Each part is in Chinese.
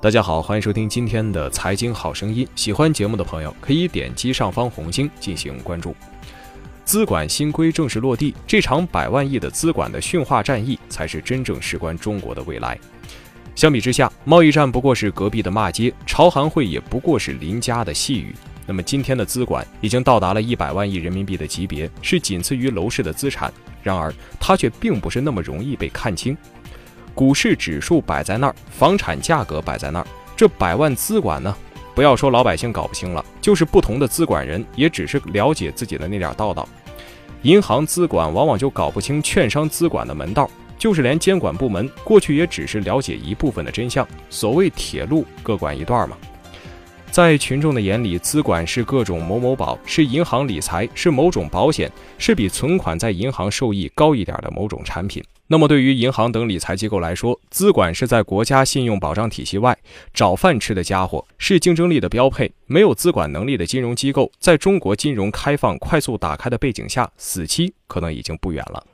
大家好，欢迎收听今天的财经好声音。喜欢节目的朋友可以点击上方红星进行关注。资管新规正式落地，这场百万亿的资管的驯化战役才是真正事关中国的未来。相比之下，贸易战不过是隔壁的骂街，朝韩会也不过是邻家的细语。那么今天的资管已经到达了一百万亿人民币的级别，是仅次于楼市的资产。然而，它却并不是那么容易被看清。股市指数摆在那儿，房产价格摆在那儿，这百万资管呢？不要说老百姓搞不清了，就是不同的资管人也只是了解自己的那点道道。银行资管往往就搞不清券商资管的门道，就是连监管部门过去也只是了解一部分的真相。所谓铁路各管一段嘛。在群众的眼里，资管是各种某某宝，是银行理财，是某种保险，是比存款在银行收益高一点的某种产品。那么，对于银行等理财机构来说，资管是在国家信用保障体系外找饭吃的家伙，是竞争力的标配。没有资管能力的金融机构，在中国金融开放快速打开的背景下，死期可能已经不远了。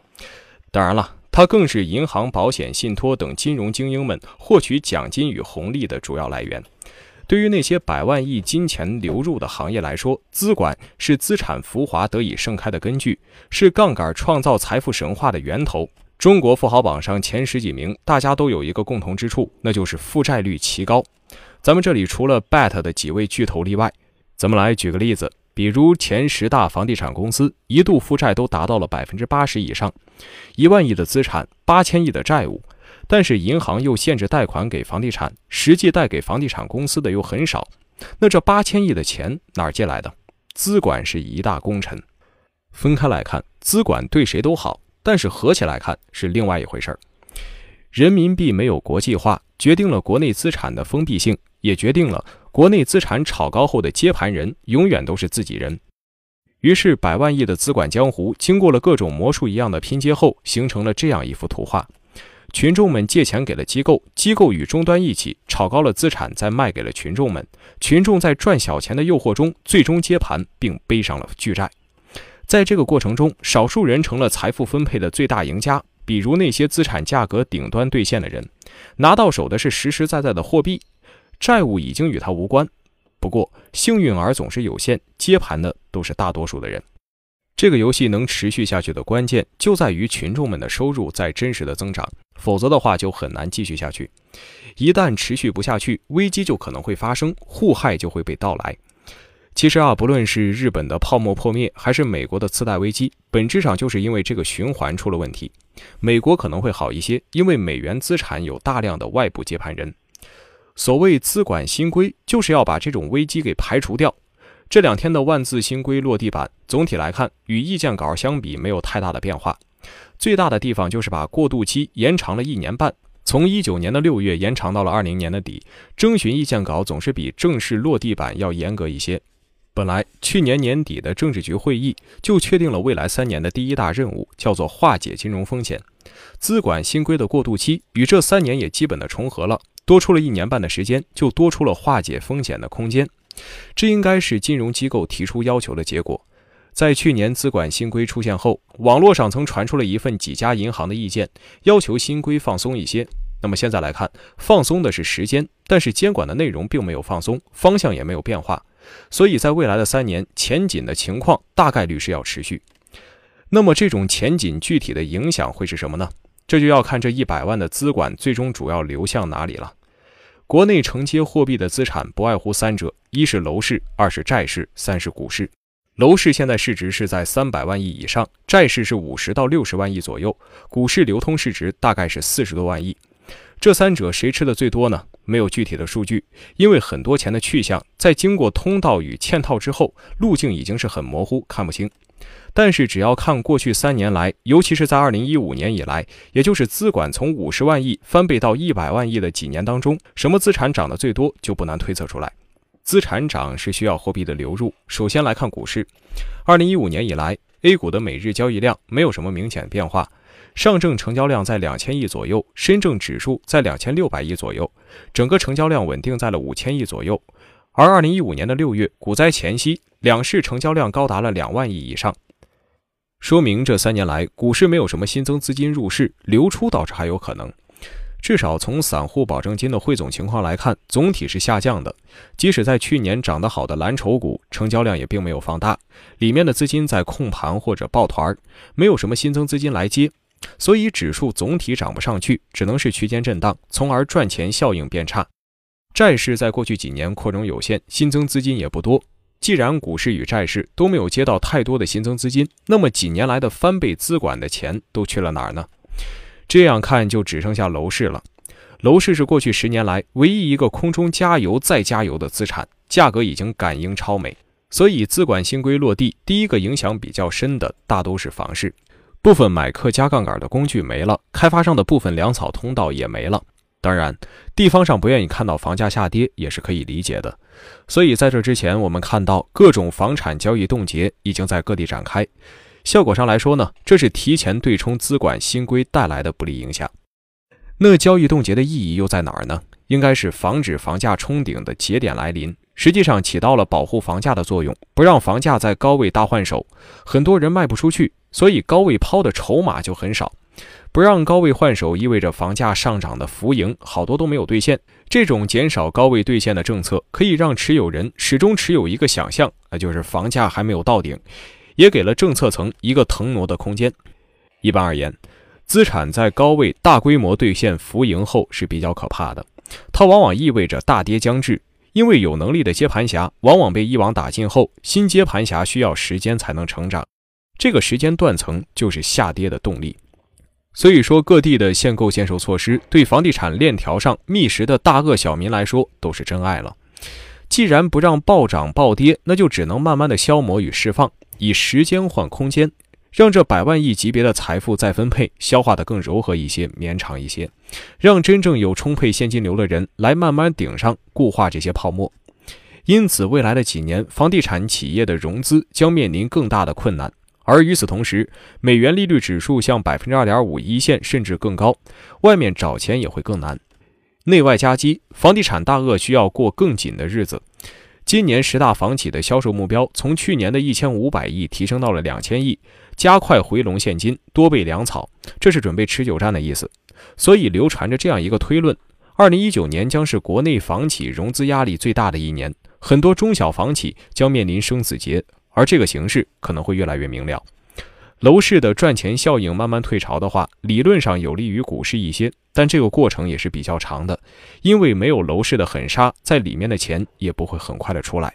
当然了，它更是银行、保险、信托等金融精英们获取奖金与红利的主要来源。对于那些百万亿金钱流入的行业来说，资管是资产浮华得以盛开的根据，是杠杆创造财富神话的源头。中国富豪榜上前十几名，大家都有一个共同之处，那就是负债率奇高。咱们这里除了 BAT 的几位巨头例外，咱们来举个例子，比如前十大房地产公司一度负债都达到了百分之八十以上，一万亿的资产，八千亿的债务，但是银行又限制贷款给房地产，实际贷给房地产公司的又很少，那这八千亿的钱哪儿借来的？资管是一大功臣。分开来看，资管对谁都好。但是合起来看是另外一回事儿。人民币没有国际化，决定了国内资产的封闭性，也决定了国内资产炒高后的接盘人永远都是自己人。于是，百万亿的资管江湖经过了各种魔术一样的拼接后，形成了这样一幅图画：群众们借钱给了机构，机构与终端一起炒高了资产，再卖给了群众们。群众在赚小钱的诱惑中，最终接盘并背上了巨债。在这个过程中，少数人成了财富分配的最大赢家，比如那些资产价格顶端兑现的人，拿到手的是实实在在的货币，债务已经与他无关。不过，幸运儿总是有限，接盘的都是大多数的人。这个游戏能持续下去的关键，就在于群众们的收入在真实的增长，否则的话就很难继续下去。一旦持续不下去，危机就可能会发生，互害就会被到来。其实啊，不论是日本的泡沫破灭，还是美国的次贷危机，本质上就是因为这个循环出了问题。美国可能会好一些，因为美元资产有大量的外部接盘人。所谓资管新规，就是要把这种危机给排除掉。这两天的万字新规落地版，总体来看与意见稿相比没有太大的变化。最大的地方就是把过渡期延长了一年半，从一九年的六月延长到了二零年的底。征询意见稿总是比正式落地版要严格一些。本来去年年底的政治局会议就确定了未来三年的第一大任务，叫做化解金融风险。资管新规的过渡期与这三年也基本的重合了，多出了一年半的时间，就多出了化解风险的空间。这应该是金融机构提出要求的结果。在去年资管新规出现后，网络上曾传出了一份几家银行的意见，要求新规放松一些。那么现在来看，放松的是时间，但是监管的内容并没有放松，方向也没有变化。所以在未来的三年，前景的情况大概率是要持续。那么这种前景具体的影响会是什么呢？这就要看这一百万的资管最终主要流向哪里了。国内承接货币的资产不外乎三者：一是楼市，二是债市，三是股市。楼市现在市值是在三百万亿以上，债市是五十到六十万亿左右，股市流通市值大概是四十多万亿。这三者谁吃的最多呢？没有具体的数据，因为很多钱的去向在经过通道与嵌套之后，路径已经是很模糊，看不清。但是只要看过去三年来，尤其是在二零一五年以来，也就是资管从五十万亿翻倍到一百万亿的几年当中，什么资产涨得最多，就不难推测出来。资产涨是需要货币的流入。首先来看股市，二零一五年以来，A 股的每日交易量没有什么明显变化。上证成交量在两千亿左右，深证指数在两千六百亿左右，整个成交量稳定在了五千亿左右。而二零一五年的六月，股灾前夕，两市成交量高达了两万亿以上，说明这三年来股市没有什么新增资金入市，流出倒是还有可能。至少从散户保证金的汇总情况来看，总体是下降的。即使在去年涨得好的蓝筹股，成交量也并没有放大，里面的资金在控盘或者抱团，没有什么新增资金来接，所以指数总体涨不上去，只能是区间震荡，从而赚钱效应变差。债市在过去几年扩容有限，新增资金也不多。既然股市与债市都没有接到太多的新增资金，那么几年来的翻倍资管的钱都去了哪儿呢？这样看就只剩下楼市了。楼市是过去十年来唯一一个空中加油再加油的资产，价格已经赶英超美，所以资管新规落地，第一个影响比较深的大都是房市，部分买客加杠杆的工具没了，开发商的部分粮草通道也没了。当然，地方上不愿意看到房价下跌也是可以理解的。所以在这之前，我们看到各种房产交易冻结已经在各地展开。效果上来说呢，这是提前对冲资管新规带来的不利影响。那交易冻结的意义又在哪儿呢？应该是防止房价冲顶的节点来临，实际上起到了保护房价的作用，不让房价在高位大换手。很多人卖不出去，所以高位抛的筹码就很少。不让高位换手，意味着房价上涨的浮盈好多都没有兑现。这种减少高位兑现的政策，可以让持有人始终持有一个想象，那就是房价还没有到顶。也给了政策层一个腾挪的空间。一般而言，资产在高位大规模兑现浮盈后是比较可怕的，它往往意味着大跌将至。因为有能力的接盘侠往往被一网打尽后，新接盘侠需要时间才能成长，这个时间断层就是下跌的动力。所以说，各地的限购限售措施对房地产链条上觅食的大鳄小民来说都是真爱了。既然不让暴涨暴跌，那就只能慢慢的消磨与释放。以时间换空间，让这百万亿级别的财富再分配消化的更柔和一些、绵长一些，让真正有充沛现金流的人来慢慢顶上固化这些泡沫。因此，未来的几年，房地产企业的融资将面临更大的困难。而与此同时，美元利率指数向百分之二点五一线甚至更高，外面找钱也会更难。内外夹击，房地产大鳄需要过更紧的日子。今年十大房企的销售目标从去年的一千五百亿提升到了两千亿，加快回笼现金，多备粮草，这是准备持久战的意思。所以流传着这样一个推论：二零一九年将是国内房企融资压力最大的一年，很多中小房企将面临生死劫，而这个形势可能会越来越明了。楼市的赚钱效应慢慢退潮的话，理论上有利于股市一些。但这个过程也是比较长的，因为没有楼市的狠杀，在里面的钱也不会很快的出来。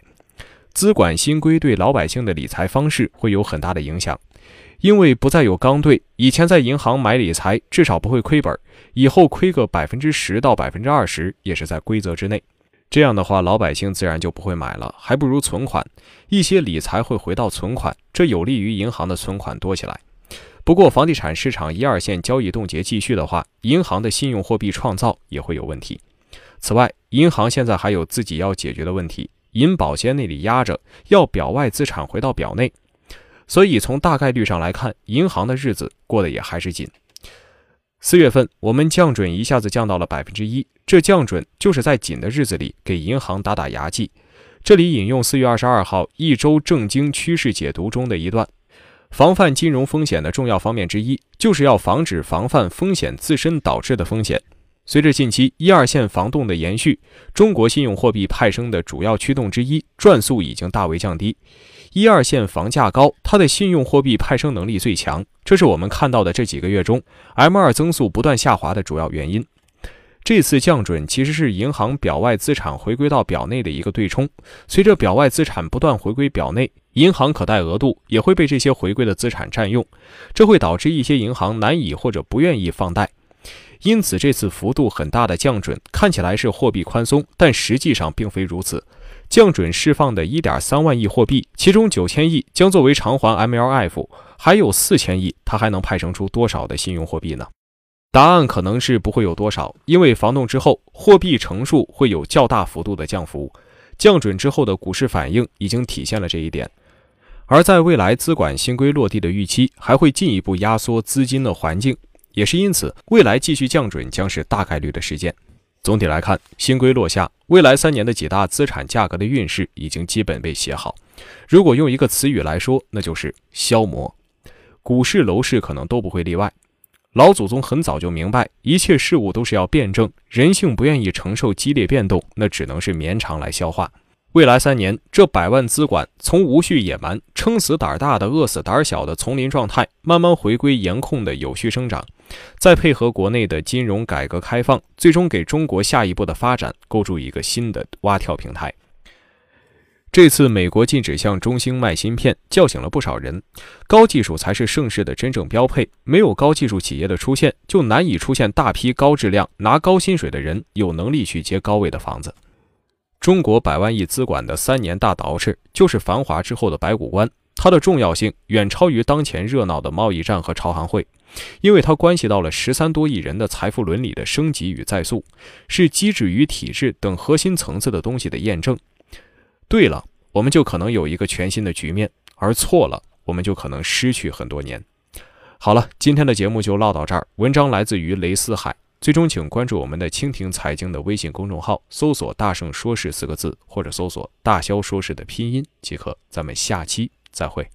资管新规对老百姓的理财方式会有很大的影响，因为不再有刚兑，以前在银行买理财至少不会亏本，以后亏个百分之十到百分之二十也是在规则之内。这样的话，老百姓自然就不会买了，还不如存款，一些理财会回到存款，这有利于银行的存款多起来。不过，房地产市场一二线交易冻结继续的话，银行的信用货币创造也会有问题。此外，银行现在还有自己要解决的问题，银保监那里压着，要表外资产回到表内，所以从大概率上来看，银行的日子过得也还是紧。四月份我们降准一下子降到了百分之一，这降准就是在紧的日子里给银行打打牙祭。这里引用四月二十二号一周正经趋势解读中的一段。防范金融风险的重要方面之一，就是要防止防范风险自身导致的风险。随着近期一二线防冻的延续，中国信用货币派生的主要驱动之一转速已经大为降低。一二线房价高，它的信用货币派生能力最强，这是我们看到的这几个月中 M 二增速不断下滑的主要原因。这次降准其实是银行表外资产回归到表内的一个对冲。随着表外资产不断回归表内，银行可贷额度也会被这些回归的资产占用，这会导致一些银行难以或者不愿意放贷。因此，这次幅度很大的降准看起来是货币宽松，但实际上并非如此。降准释放的1.3万亿货币，其中9千亿将作为偿还 MLF，还有4千亿，它还能派生出多少的信用货币呢？答案可能是不会有多少，因为防冻之后，货币乘数会有较大幅度的降幅。降准之后的股市反应已经体现了这一点。而在未来资管新规落地的预期，还会进一步压缩资金的环境，也是因此，未来继续降准将是大概率的事件。总体来看，新规落下，未来三年的几大资产价格的运势已经基本被写好。如果用一个词语来说，那就是消磨。股市、楼市可能都不会例外。老祖宗很早就明白，一切事物都是要辩证，人性不愿意承受激烈变动，那只能是绵长来消化。未来三年，这百万资管从无序野蛮、撑死胆儿大的、饿死胆儿小的丛林状态，慢慢回归严控的有序生长，再配合国内的金融改革开放，最终给中国下一步的发展构筑一个新的蛙跳平台。这次美国禁止向中兴卖芯片，叫醒了不少人。高技术才是盛世的真正标配，没有高技术企业的出现，就难以出现大批高质量、拿高薪水的人有能力去接高位的房子。中国百万亿资管的三年大倒饬，就是繁华之后的白骨关。它的重要性远超于当前热闹的贸易战和朝韩会，因为它关系到了十三多亿人的财富伦理的升级与再塑，是机制与体制等核心层次的东西的验证。对了，我们就可能有一个全新的局面；而错了，我们就可能失去很多年。好了，今天的节目就唠到这儿。文章来自于雷思海。最终，请关注我们的蜻蜓财经的微信公众号，搜索“大圣说事”四个字，或者搜索“大肖说事”的拼音即可。咱们下期再会。